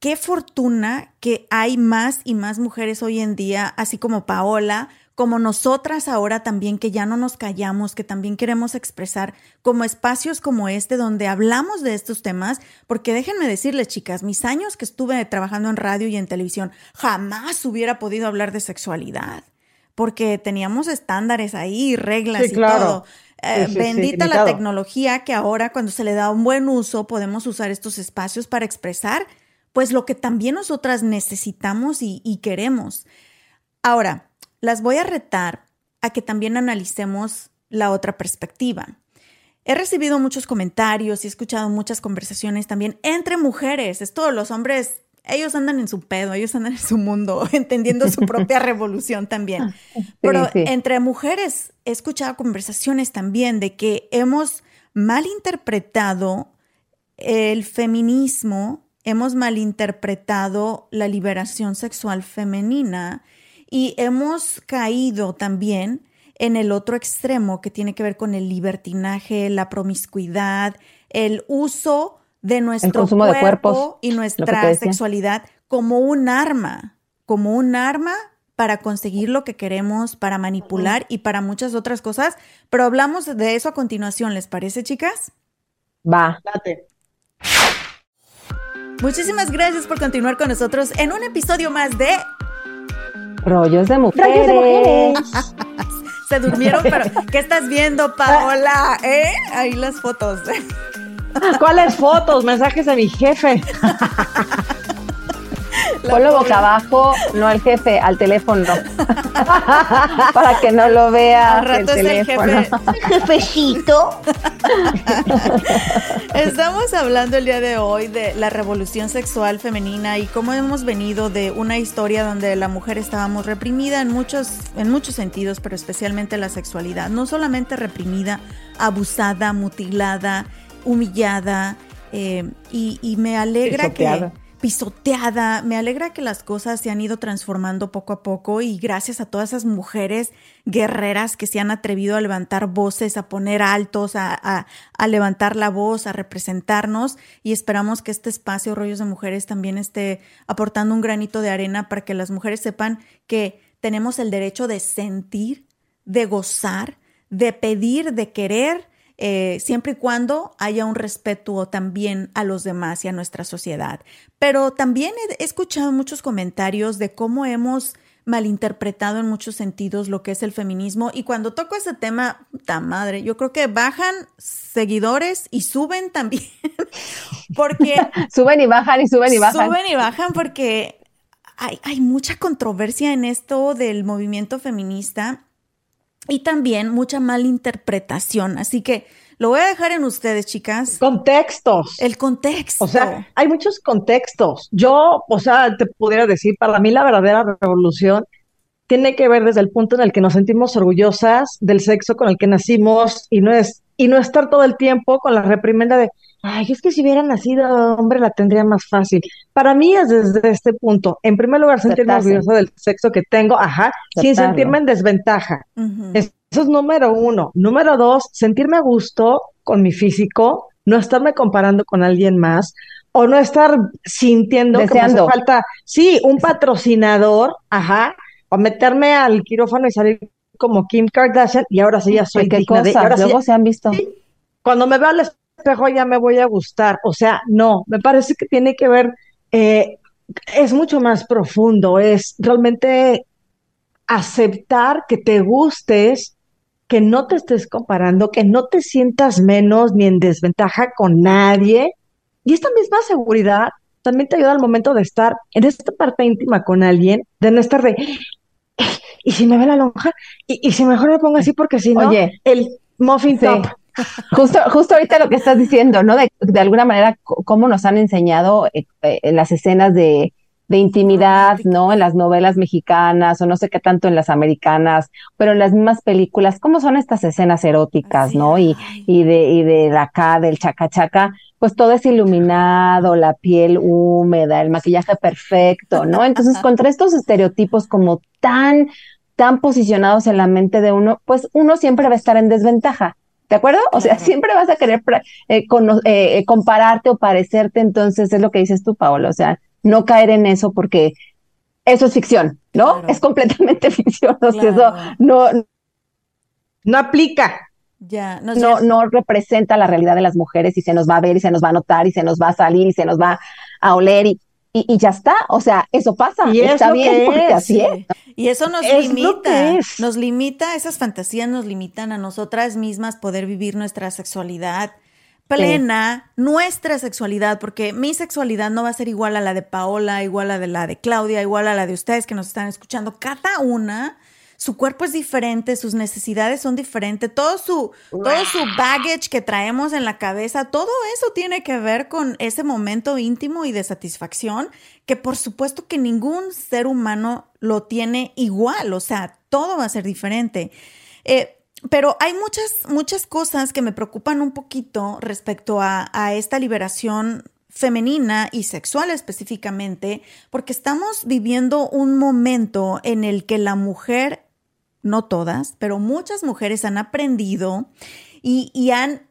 Qué fortuna que hay más y más mujeres hoy en día, así como Paola, como nosotras ahora también que ya no nos callamos, que también queremos expresar como espacios como este donde hablamos de estos temas, porque déjenme decirles chicas, mis años que estuve trabajando en radio y en televisión, jamás hubiera podido hablar de sexualidad, porque teníamos estándares ahí, reglas y todo. Eh, bendita la tecnología que ahora cuando se le da un buen uso podemos usar estos espacios para expresar pues lo que también nosotras necesitamos y, y queremos. Ahora, las voy a retar a que también analicemos la otra perspectiva. He recibido muchos comentarios y he escuchado muchas conversaciones también entre mujeres. Es todo, los hombres, ellos andan en su pedo, ellos andan en su mundo, entendiendo su propia revolución también. Pero entre mujeres he escuchado conversaciones también de que hemos malinterpretado el feminismo, hemos malinterpretado la liberación sexual femenina y hemos caído también en el otro extremo que tiene que ver con el libertinaje, la promiscuidad, el uso de nuestro cuerpo y nuestra sexualidad como un arma, como un arma para conseguir lo que queremos, para manipular y para muchas otras cosas. Pero hablamos de eso a continuación, ¿les parece, chicas? Va. Muchísimas gracias por continuar con nosotros en un episodio más de Rollos de mujeres. Se durmieron, pero ¿qué estás viendo, Paola? ¿Eh? Ahí las fotos. ¿Cuáles fotos? Mensajes de mi jefe. Ponlo boca abajo, no al jefe, al teléfono. Para que no lo vea el teléfono. Jefecito. Estamos hablando el día de hoy de la revolución sexual femenina y cómo hemos venido de una historia donde la mujer estábamos reprimida en muchos, en muchos sentidos, pero especialmente la sexualidad. No solamente reprimida, abusada, mutilada, humillada. Eh, y, me alegra que pisoteada. Me alegra que las cosas se han ido transformando poco a poco y gracias a todas esas mujeres guerreras que se han atrevido a levantar voces, a poner altos, a, levantar la voz, a representarnos y esperamos que este espacio Rollos de Mujeres también esté aportando un granito de arena para que las mujeres sepan que tenemos el derecho de sentir, de gozar, de pedir, de querer eh, siempre y cuando haya un respeto también a los demás y a nuestra sociedad. Pero también he escuchado muchos comentarios de cómo hemos malinterpretado en muchos sentidos lo que es el feminismo y cuando toco ese tema, ta madre, yo creo que bajan seguidores y suben también porque suben y bajan y suben y bajan. Suben y bajan porque hay, hay mucha controversia en esto del movimiento feminista y también mucha malinterpretación. Así que lo voy a dejar en ustedes, chicas. Contextos. El contexto. O sea, hay muchos contextos. Yo, o sea, te pudiera decir, para mí la verdadera revolución tiene que ver desde el punto en el que nos sentimos orgullosas del sexo con el que nacimos y no es y no estar todo el tiempo con la reprimenda de ay, es que si hubiera nacido hombre la tendría más fácil. Para mí es desde este punto. En primer lugar, sentirme orgullosa del sexo que tengo, ajá, sin sentirme en desventaja. Eso es número uno. Número dos, sentirme a gusto con mi físico, no estarme comparando con alguien más o no estar sintiendo que me hace falta, sí, un patrocinador, ajá, o meterme al quirófano y salir como Kim Kardashian y ahora sí ya soy ¿Qué digna ahora Luego se han visto. cuando me veo al espejo ya me voy a gustar. O sea, no, me parece que tiene que ver, eh, es mucho más profundo, es realmente aceptar que te gustes, que no te estés comparando, que no te sientas menos ni en desventaja con nadie. Y esta misma seguridad también te ayuda al momento de estar en esta parte íntima con alguien, de no estar de, y si me ve la lonja, y, si mejor me pongo así porque si no, Oye, el muffin top Justo, justo ahorita lo que estás diciendo, ¿no? De, alguna manera, cómo nos han enseñado eh, eh, en las escenas de, de intimidad, ¿no? En las novelas mexicanas o no sé qué tanto en las americanas, pero en las mismas películas, ¿cómo son estas escenas eróticas, ¿no? Y, y de, y de acá, del chacachaca, pues todo es iluminado, la piel húmeda, el maquillaje perfecto, ¿no? Entonces, contra estos estereotipos como tan, tan posicionados en la mente de uno, pues uno siempre va a estar en desventaja. ¿De acuerdo? O sea, siempre vas a querer eh, eh, compararte o parecerte, entonces es lo que dices tú, Paola, o sea, no caer en eso porque eso es ficción, ¿no? Es completamente ficción, o sea, eso no, no aplica. Ya, no, no, no, representa la realidad de las mujeres y se nos va a ver y se nos va a notar y se nos va a salir y se nos va a oler y, y, ya está. O sea, eso pasa. Y está bien porque así es. Y eso nos limita, nos limita, esas fantasías nos limitan a nosotras mismas poder vivir nuestra sexualidad plena, nuestra sexualidad, porque mi sexualidad no va a ser igual a la de Paola, igual a la de Claudia, igual a la de ustedes que nos están escuchando. Cada una su cuerpo es diferente, sus necesidades son diferentes, todo su, todo su baggage que traemos en la cabeza, todo eso tiene que ver con ese momento íntimo y de satisfacción que por supuesto que ningún ser humano lo tiene igual, o sea, todo va a ser diferente. Eh, pero hay muchas, muchas cosas que me preocupan un poquito respecto a, a esta liberación femenina y sexual específicamente, porque estamos viviendo un momento en el que la mujer no todas, pero muchas mujeres han aprendido y, han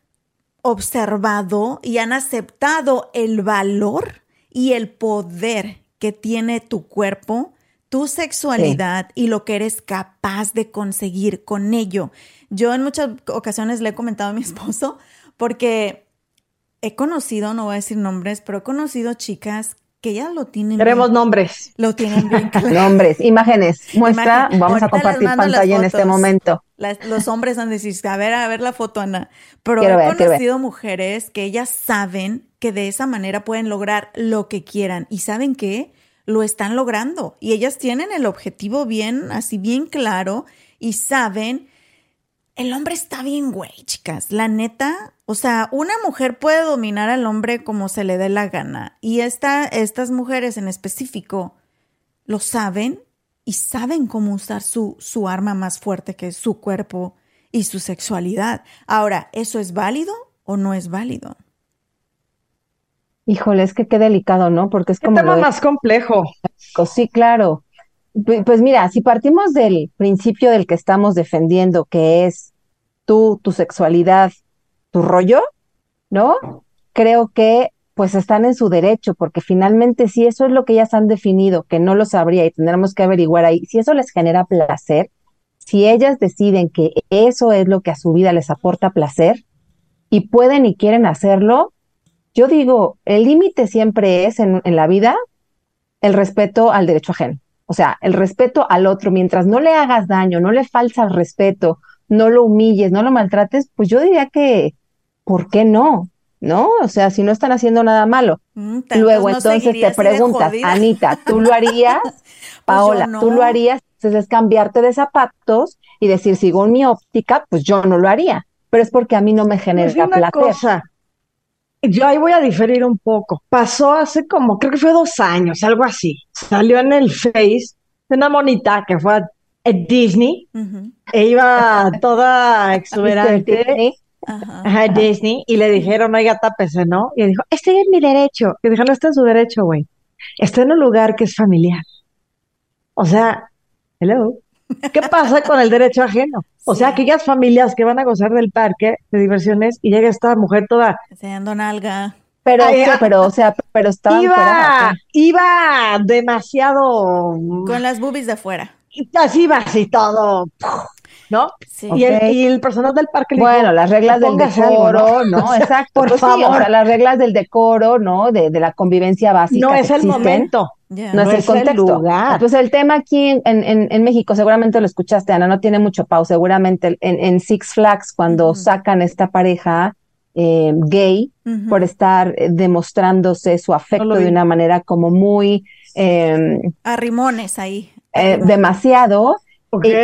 observado y han aceptado el valor y el poder que tiene tu cuerpo, tu sexualidad y lo que eres capaz de conseguir con ello. Yo en muchas ocasiones le he comentado a mi esposo porque he conocido, no voy a decir nombres, pero he conocido chicas que ya lo tienen. Queremos nombres. Lo tienen bien claro. Nombres, imágenes. Muestra, vamos a compartir pantalla en este momento. los hombres han de decir, a ver, a ver la foto, Ana. Pero he conocido mujeres que ellas saben que de esa manera pueden lograr lo que quieran. ¿Y saben qué? Lo están logrando. Y ellas tienen el objetivo bien, así bien claro, y saben el hombre está bien, güey, chicas. La neta, o sea, una mujer puede dominar al hombre como se le dé la gana. Y esta, estas mujeres en específico lo saben y saben cómo usar su, su arma más fuerte, que es su cuerpo y su sexualidad. Ahora, ¿eso es válido o no es válido? Híjole, es que qué delicado, ¿no? Porque es como. Un tema más complejo. Sí, claro. Pues mira, si partimos del principio del que estamos defendiendo, que es tú, tu sexualidad, tu rollo, ¿no? Creo que pues están en su derecho, porque finalmente si eso es lo que ellas han definido, que no lo sabría y tendremos que averiguar ahí, si eso les genera placer, si ellas deciden que eso es lo que a su vida les aporta placer y pueden y quieren hacerlo, yo digo, el límite siempre es en, en la vida el respeto al derecho ajeno. O sea, el respeto al otro, mientras no le hagas daño, no le falsas respeto, no lo humilles, no lo maltrates, pues yo diría que, ¿por qué no? ¿No? O sea, si no están haciendo nada malo. Mm, Luego entonces te preguntas, Anita, ¿tú lo harías? Pues Paola, ¿tú lo harías? Entonces es cambiarte de zapatos y decir, según mi óptica, pues yo no lo haría. Pero es porque a mí no me genera pues placer. Yo ahí voy a diferir un poco. Pasó hace como, creo que fue dos años, algo así. Salió en el Face de una monita que fue a Disney e iba toda exuberante a Disney y le dijeron, oiga, tápese, ¿no? Y dijo, este es mi derecho. Y dijo, no está en su derecho, güey. Está en un lugar que es familiar. O sea, hello. ¿Qué pasa con el derecho ajeno? O sea, aquellas familias que van a gozar del parque de diversiones y llega esta mujer toda... Enseñando nalga. Pero, pero, o sea, pero estaba iba, iba demasiado... Con las boobies de fuera. Y así iba así todo... ¿no? Sí. Y, el, personal del parque le Bueno, las reglas del decoro, ¿no? Exacto. Por pues favor. o sea, las reglas del decoro, ¿no? De, de la convivencia básica. No es el momento. No, es el contexto. Pues el tema aquí en, en, en, México, seguramente lo escuchaste, Ana, no tiene mucho pau. Seguramente en, en Six Flags, cuando sacan esta pareja eh, gay por estar eh, demostrándose su afecto de una manera como muy. Eh, Arrimones ahí. Eh, demasiado.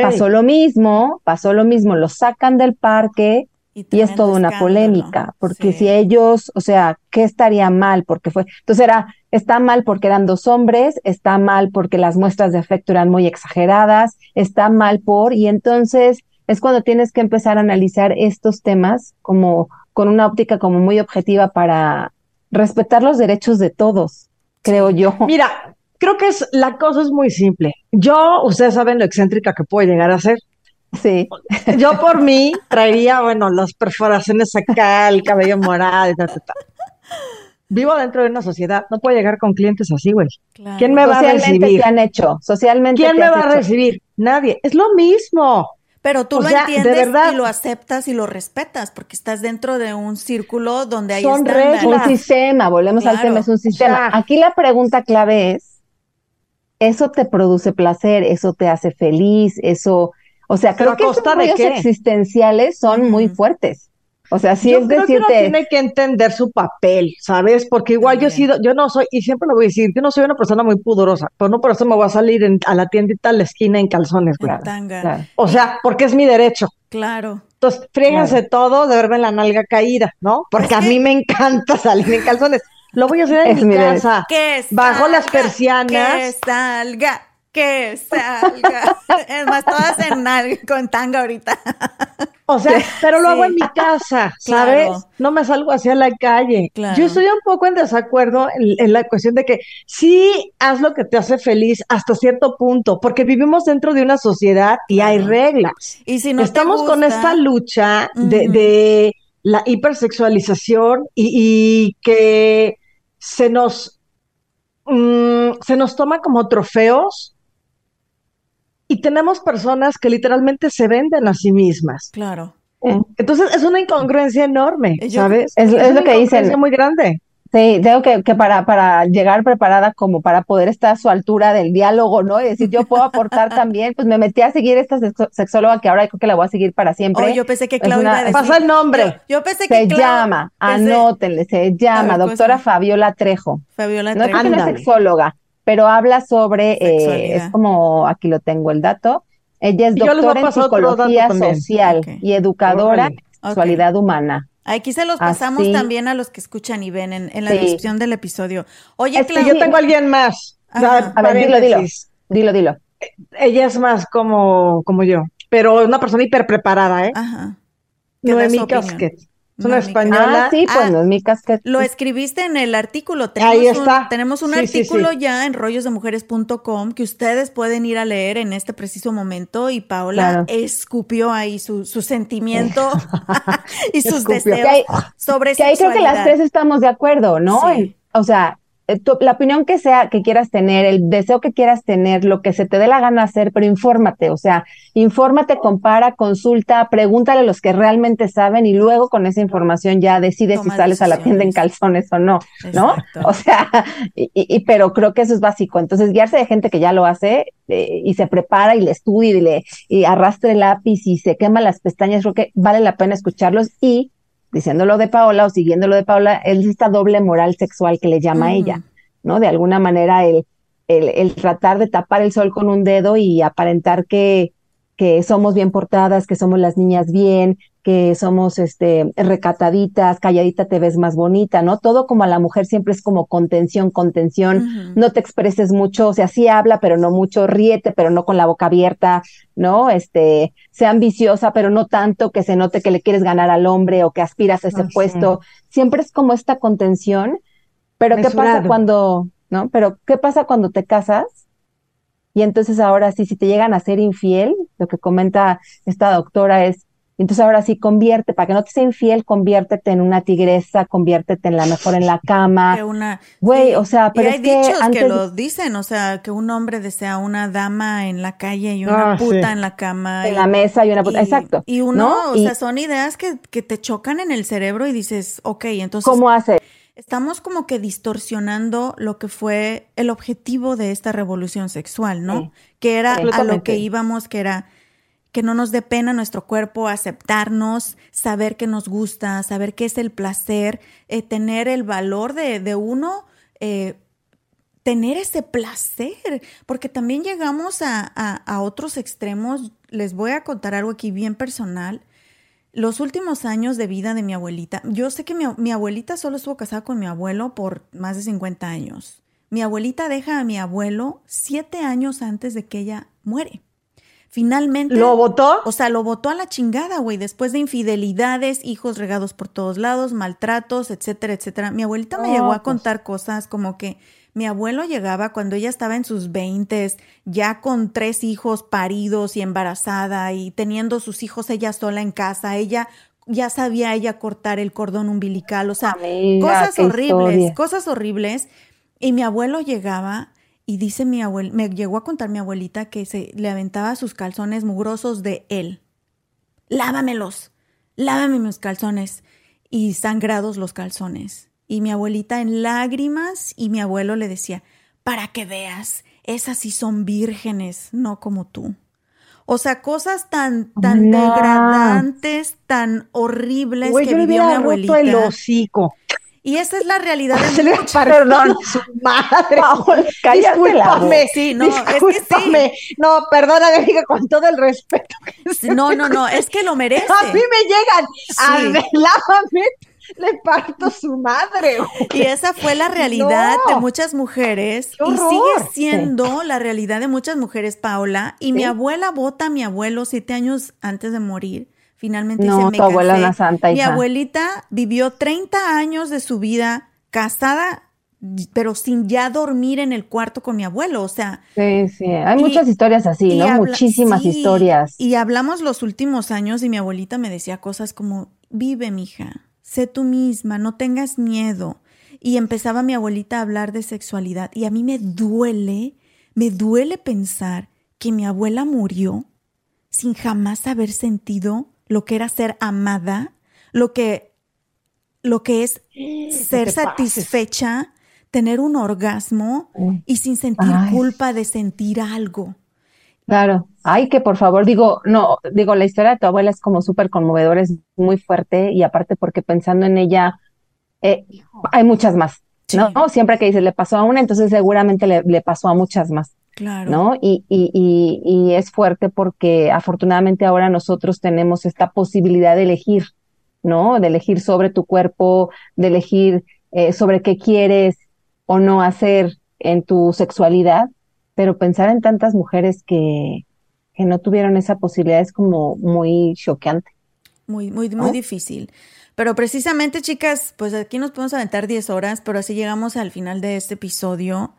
pasó lo mismo, pasó lo mismo, lo sacan del parque Y, es toda una polémica, porque si ellos, o sea, ¿qué estaría mal? Porque fue, entonces era, está mal porque eran dos hombres, está mal porque las muestras de afecto eran muy exageradas, está mal por, y entonces es cuando tienes que empezar a analizar estos temas como con una óptica como muy objetiva para respetar los derechos de todos, creo yo. Mira, creo que es la cosa es muy simple. Yo, ustedes saben lo excéntrica que puedo llegar a ser. Sí. Yo por mí traería, bueno, las perforaciones acá, el cabello morado y tal, tal, tal. Vivo dentro de una sociedad, no puedo llegar con clientes así, güey. ¿Quién me va a recibir? te han hecho? Socialmente. ¿Quién me va a recibir? Nadie. Es lo mismo. Pero tú lo entiendes y lo aceptas y lo respetas porque estás dentro de un círculo donde hay Son reglas. Un sistema, volvemos al tema, es un sistema. Aquí la pregunta clave es, ¿eso te produce placer? ¿Eso te hace feliz? ¿Eso o sea, creo que esos rollos existenciales son muy fuertes. O sea, sí es creo Que uno tiene que entender su papel, ¿sabes? Porque igual yo he sido, yo no soy, y siempre lo voy a decir, yo no soy una persona muy pudorosa, pero no por eso me voy a salir a la tiendita a la esquina en calzones, güey. O sea, porque es mi derecho. Claro. Entonces, fríguense todo de verme la nalga caída, ¿no? Porque a mí me encanta salir en calzones. Lo voy a hacer en mi casa. Que bajo las persianas. Que salga que salga. es más, todas en con tanga ahorita. O sea, pero lo hago en mi casa, ¿sabes? No me salgo hacia la calle. Yo estoy un poco en desacuerdo en, la cuestión de que sí haz lo que te hace feliz hasta cierto punto, porque vivimos dentro de una sociedad y hay reglas. Y si no Estamos con esta lucha de, la hipersexualización y, que se nos, mm, se nos toma como trofeos y tenemos personas que literalmente se venden a sí mismas. Claro. Entonces es una incongruencia enorme, ¿sabes? Es, es, lo que dicen. Es muy grande. Sí, tengo que, que, para, para llegar preparada como para poder estar a su altura del diálogo, ¿no? Y decir, yo puedo aportar también, pues me metí a seguir esta sexóloga que ahora creo que la voy a seguir para siempre. Oh, yo pensé que Claudia Pasa el nombre. Yo, pensé que Se llama, anótenle, se llama doctora Fabiola Trejo. Fabiola Trejo. No es una sexóloga, pero habla sobre, eh, es como, aquí lo tengo el dato, ella es doctora en psicología social y educadora en sexualidad humana. Aquí se los pasamos también a los que escuchan y ven en, la descripción del episodio. Oye, Yo tengo a alguien más. A ver, dilo, dilo. Dilo, dilo. Ella es más como, como yo, pero una persona hiper preparada, ¿eh? Ajá. Noemí Casquet. Es una española. Ah, sí, pues no es mi casquete. Lo escribiste en el artículo. Tenemos Ahí está. Un, tenemos un artículo ya en rollosdemujeres.com que ustedes pueden ir a leer en este preciso momento y Paola escupió ahí su, su sentimiento y sus deseos sobre Que ahí creo que las tres estamos de acuerdo, ¿no? o sea, eh, la opinión que sea que quieras tener, el deseo que quieras tener, lo que se te dé la gana hacer, pero infórmate, o sea, infórmate, compara, consulta, pregúntale a los que realmente saben y luego con esa información ya decides si sales a la tienda en calzones o no, ¿no? O sea, y, pero creo que eso es básico. Entonces, guiarse de gente que ya lo hace eh, y se prepara y le estudia y le y arrastre el lápiz y se quema las pestañas, creo que vale la pena escucharlos y diciéndolo de Paola o siguiéndolo de Paola, es esta doble moral sexual que le llama ella, ¿no? De alguna manera el, el, el, tratar de tapar el sol con un dedo y aparentar que, que somos bien portadas, que somos las niñas bien, que somos este recataditas, calladita te ves más bonita, ¿no? Todo como a la mujer siempre es como contención, contención, no te expreses mucho, o sea, sí habla, pero no mucho, ríete, pero no con la boca abierta, ¿no? Este, sea ambiciosa, pero no tanto que se note que le quieres ganar al hombre o que aspiras a ese puesto. Siempre es como esta contención, pero ¿qué pasa cuando, no? Pero ¿qué pasa cuando te casas? Y entonces ahora sí, si te llegan a ser infiel, lo que comenta esta doctora es, entonces ahora sí, convierte, para que no te sea infiel, conviértete en una tigresa, conviértete en la mejor en la cama. Que una, Güey, o sea, pero hay dichos que, lo dicen, o sea, que un hombre desea una dama en la calle y una ah, puta en la cama. En la mesa y una puta, exacto. Y uno, o sea, son ideas que, que te chocan en el cerebro y dices, ok, entonces. ¿Cómo hace? Estamos como que distorsionando lo que fue el objetivo de esta revolución sexual, ¿no? Que era a lo que íbamos, que era que no nos dé pena nuestro cuerpo, aceptarnos, saber que nos gusta, saber qué es el placer, eh, tener el valor de, de uno, eh, tener ese placer, porque también llegamos a, a, otros extremos. Les voy a contar algo aquí bien personal. los últimos años de vida de mi abuelita, yo sé que mi, mi, abuelita solo estuvo casada con mi abuelo por más de 50 años. Mi abuelita deja a mi abuelo siete años antes de que ella muere. Finalmente. ¿Lo votó? O sea, lo votó a la chingada, güey, después de infidelidades, hijos regados por todos lados, maltratos, etcétera, etcétera. Mi abuelita me llegó a pues. contar cosas como que mi abuelo llegaba cuando ella estaba en sus veintes, ya con tres hijos paridos y embarazada y teniendo sus hijos ella sola en casa. Ella ya sabía ella cortar el cordón umbilical, o sea, cosas horribles, cosas horribles. Y mi abuelo llegaba y dice mi abuelo, me llegó a contar mi abuelita que se le aventaba sus calzones mugrosos de él. Lávamelos, lávame mis calzones. Y sangrados los calzones. Y mi abuelita en lágrimas y mi abuelo le decía, para que veas, esas sí son vírgenes, no como tú. O sea, cosas tan, tan degradantes, tan horribles que vivió mi abuelita. el hocico. Y esa es la realidad de Perdón, su madre. Paola, discúlpame, sí, no, discúlpame. Es que sí. No, perdóname, con todo el respeto. No, no, no, es que lo merece. A mí me llegan, sí. lávame, le parto su madre. Y esa fue la realidad de muchas mujeres y sigue siendo la realidad de muchas mujeres, Paola. Y mi abuela vota a mi abuelo siete años antes de morir Finalmente no, tu abuela una santa Mi abuelita vivió 30 años de su vida casada, pero sin ya dormir en el cuarto con mi abuelo, o sea. Sí, sí, hay muchas historias así, ¿no? Muchísimas historias. Y hablamos los últimos años y mi abuelita me decía cosas como, vive, mija, sé tú misma, no tengas miedo. Y empezaba mi abuelita a hablar de sexualidad y a mí me duele, me duele pensar que mi abuela murió sin jamás haber sentido lo que era ser amada, lo que, lo que es ser satisfecha, tener un orgasmo y sin sentir culpa de sentir algo. Claro. Ay, que por favor, digo, no, digo, la historia de tu abuela es como súper conmovedora, es muy fuerte y aparte porque pensando en ella, eh, hay muchas más, ¿no? Siempre que dice le pasó a una, entonces seguramente le, le pasó a muchas más. Claro. ¿No? Y, y, y, y, es fuerte porque afortunadamente ahora nosotros tenemos esta posibilidad de elegir, ¿no? De elegir sobre tu cuerpo, de elegir eh, sobre qué quieres o no hacer en tu sexualidad, pero pensar en tantas mujeres que, que no tuvieron esa posibilidad es como muy choqueante. Muy, muy, muy difícil. Pero precisamente, chicas, pues aquí nos podemos aventar 10 horas, pero así llegamos al final de este episodio.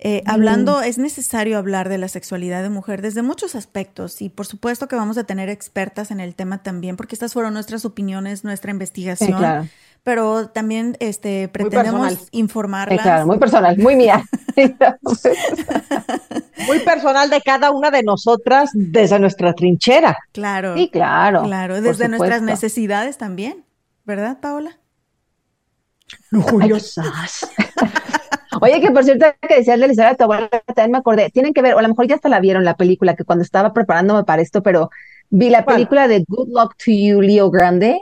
Eh, hablando, es necesario hablar de la sexualidad de mujer desde muchos aspectos y por supuesto que vamos a tener expertas en el tema también, porque estas fueron nuestras opiniones, nuestra investigación. Pero también este, pretendemos informarlas. claro, muy personal, muy mía. muy personal de cada una de nosotras desde nuestra trinchera. Claro. Sí, claro. Claro, desde nuestras necesidades también, ¿verdad, Paola? Lujuriosas. Oye, que por cierto, que decías de Elizabeth, tu abuela, también me acordé, tienen que ver, o a lo mejor ya hasta la vieron la película, que cuando estaba preparándome para esto, pero vi la película de Good Luck to You, Leo Grande.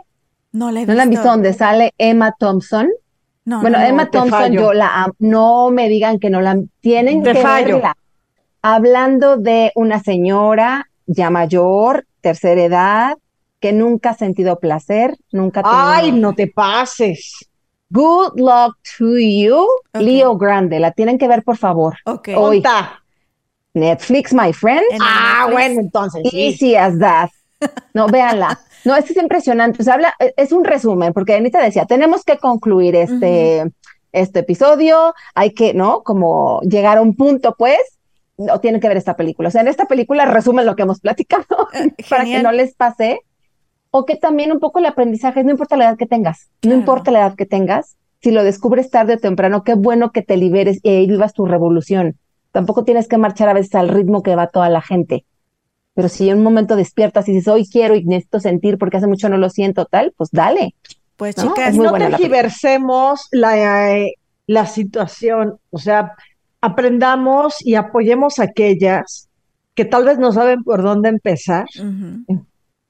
No la he visto. ¿No la han visto? Donde sale Emma Thompson. No, bueno, Emma Thompson, yo la no me digan que no la tienen que verla. Hablando de una señora ya mayor, tercera edad, que nunca ha sentido placer, nunca ha Ay, no te pases. Good luck to you, Leo Grande. La tienen que ver, por favor. Ok. Hoy. Netflix, my friend. Ah, bueno, entonces. Easy as that. No, véanla. No, esto es impresionante. O sea, habla, e, es un resumen, porque Anita decía, tenemos que concluir este, este episodio, hay que, ¿no? Como llegar a un punto, pues, no tienen que ver esta película. O sea, en esta película resumen lo que hemos platicado eh, para que no les pase o que también un poco el aprendizaje, no importa la edad que tengas, no importa la edad que tengas, si lo descubres tarde o temprano, qué bueno que te liberes y ahí vivas tu revolución. Tampoco tienes que marchar a veces al ritmo que va toda la gente. Pero si en un momento despiertas y dices, hoy quiero y necesito sentir porque hace mucho no lo siento, tal, pues dale. Pues chicas, no tergiversemos la, eh, la situación, o sea, aprendamos y apoyemos a aquellas que tal vez no saben por dónde empezar,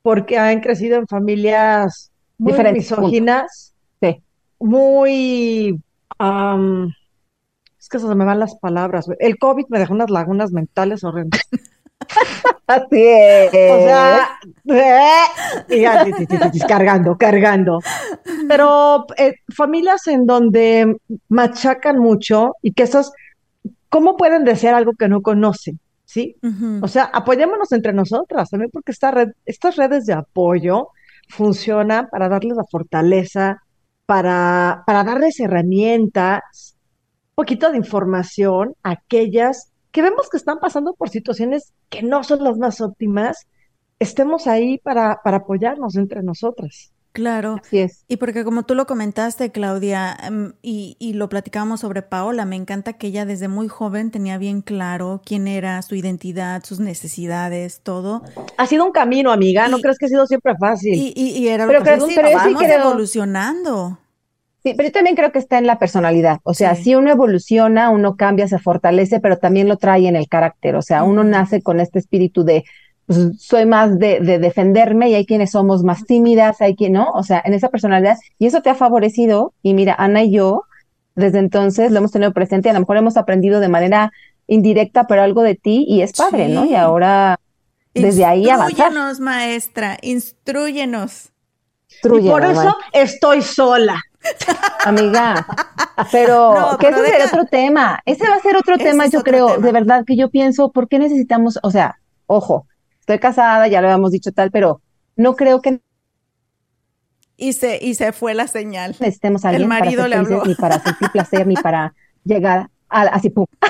porque han crecido en familias muy misóginas, sí. muy... es que se me van las palabras. El COVID me dejó unas lagunas mentales horrendas. Así es. O sea, cargando, cargando. Pero eh, familias en donde machacan mucho y que esos, ¿cómo pueden desear algo que no conocen? ¿Sí? O sea, apoyémonos entre nosotras también porque esta red, estas redes de apoyo funcionan para darles la fortaleza, para, para darles herramientas, un poquito de información a aquellas que vemos que están pasando por situaciones que no son las más óptimas, estemos ahí para, para apoyarnos entre nosotras. Claro. Así es. Y porque como tú lo comentaste, Claudia, em, y, y, lo platicábamos sobre Paola, me encanta que ella desde muy joven tenía bien claro quién era, su identidad, sus necesidades, todo. Ha sido un camino, amiga, no crees que ha sido siempre fácil. Y, y, era lo que pero, pero vamos evolucionando. Sí, pero yo también creo que está en la personalidad. O sea, si uno evoluciona, uno cambia, se fortalece, pero también lo trae en el carácter. O sea, uno nace con este espíritu de pues, soy más de, de, defenderme y hay quienes somos más tímidas, hay quien no. O sea, en esa personalidad. Y eso te ha favorecido. Y mira, Ana y yo, desde entonces lo hemos tenido presente. A lo mejor hemos aprendido de manera indirecta, pero algo de ti y es padre, ¿no? Y ahora, desde ahí avanzar. Instruyenos, maestra, instruyenos. Y por eso estoy sola. Amiga, pero que ese será otro tema. Ese va a ser otro tema, yo creo, de verdad que yo pienso, ¿por qué necesitamos, o sea, ojo, estoy casada, ya lo habíamos dicho tal, pero no creo que y se, y se fue la señal. Necesitemos a alguien El marido para le habló. ni para sentir placer, ni para llegar a, así, pum.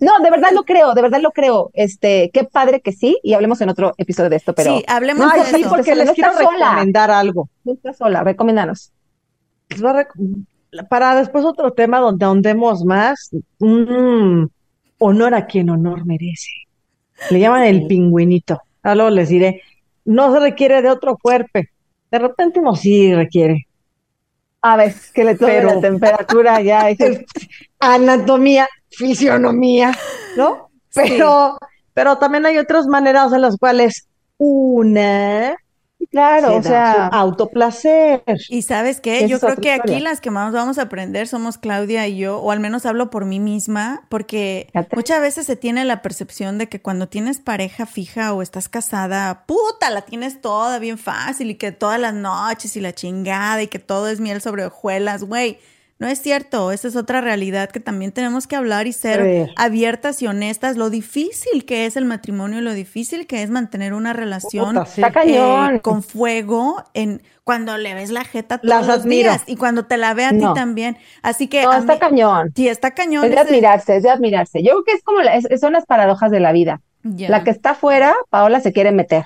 No, de verdad lo creo, de verdad lo creo. Este, qué padre que sí, y hablemos en otro episodio de esto, pero. Sí, hablemos de sí, porque les quiero recomendar algo. No estás sola, recomiéndanos para después otro tema donde ahondemos más, un honor a quien honor merece. Le llaman el pingüinito. Ahora les diré, no se requiere de otro cuerpo. De repente uno sí requiere. A ver, que le tome la temperatura ya. Anatomía, fisionomía, ¿no? Pero, pero también hay otras maneras en las cuales una Claro, o sea, autoplacer. Y sabes qué, yo creo que aquí las que más vamos a aprender somos Claudia y yo, o al menos hablo por mí misma, porque muchas veces se tiene la percepción de que cuando tienes pareja fija o estás casada, puta, la tienes toda bien fácil y que todas las noches y la chingada y que todo es miel sobre hojuelas, güey. No es cierto, esa es otra realidad que también tenemos que hablar y ser abiertas y honestas. Lo difícil que es el matrimonio, lo difícil que es mantener una relación eh, con fuego en cuando le ves la jeta todos los días y cuando te la ve a ti también. Así que no, está cañón. Sí, está cañón. Es de admirarse, es de admirarse. Yo creo que es como son las paradojas de la vida. La que está afuera, Paola se quiere meter.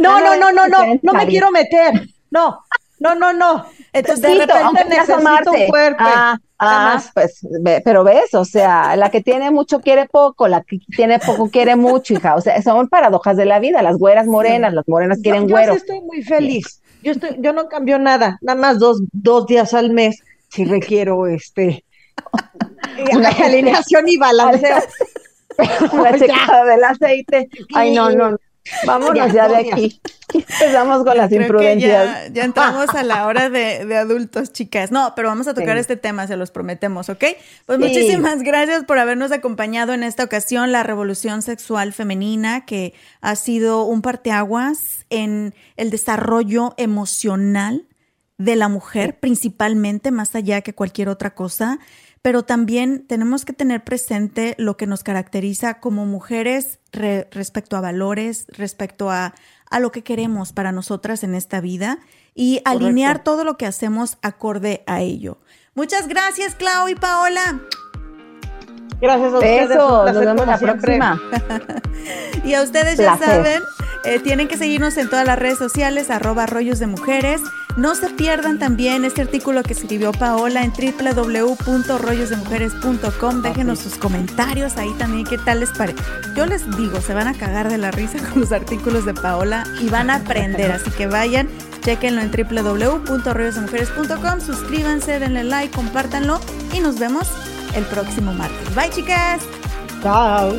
no, no, no, no, no, no me quiero meter. No, no, no, no. Entonces, de repente necesito un cuerpo. Ah, ah pues, pero ves, o sea, la que tiene mucho quiere poco, la que tiene poco quiere mucho, hija. O sea, son paradojas de la vida. Las güeras morenas, las morenas quieren yo, güero. Yo estoy muy feliz. Yo estoy, yo no cambio nada, nada más dos, dos días al mes si requiero este alineación y balanceo. la checada del aceite. Ay, no, no. Vámonos ya, de aquí. Empezamos con las imprudencias. Ya, entramos a la hora de, adultos, chicas. No, pero vamos a tocar este tema, se los prometemos, ¿ok? Pues muchísimas gracias por habernos acompañado en esta ocasión, la revolución sexual femenina, que ha sido un parteaguas en el desarrollo emocional de la mujer, principalmente, más allá que cualquier otra cosa pero también tenemos que tener presente lo que nos caracteriza como mujeres respecto a valores, respecto a, a, lo que queremos para nosotras en esta vida y alinear todo lo que hacemos acorde a ello. Muchas gracias, Clau y Paola. Gracias a ustedes. nos vemos la próxima. y a ustedes ya saben, eh, tienen que seguirnos en todas las redes sociales, arroba rollos de mujeres. No se pierdan también este artículo que escribió Paola en www.rollosdemujeres.com. Déjenos sus comentarios ahí también, qué tal les parece. Yo les digo, se van a cagar de la risa con los artículos de Paola y van a aprender, así que vayan, chequenlo en www.rollosdemujeres.com, suscríbanse, denle like, compártanlo y nos vemos el próximo martes. Bye chicas. Chao.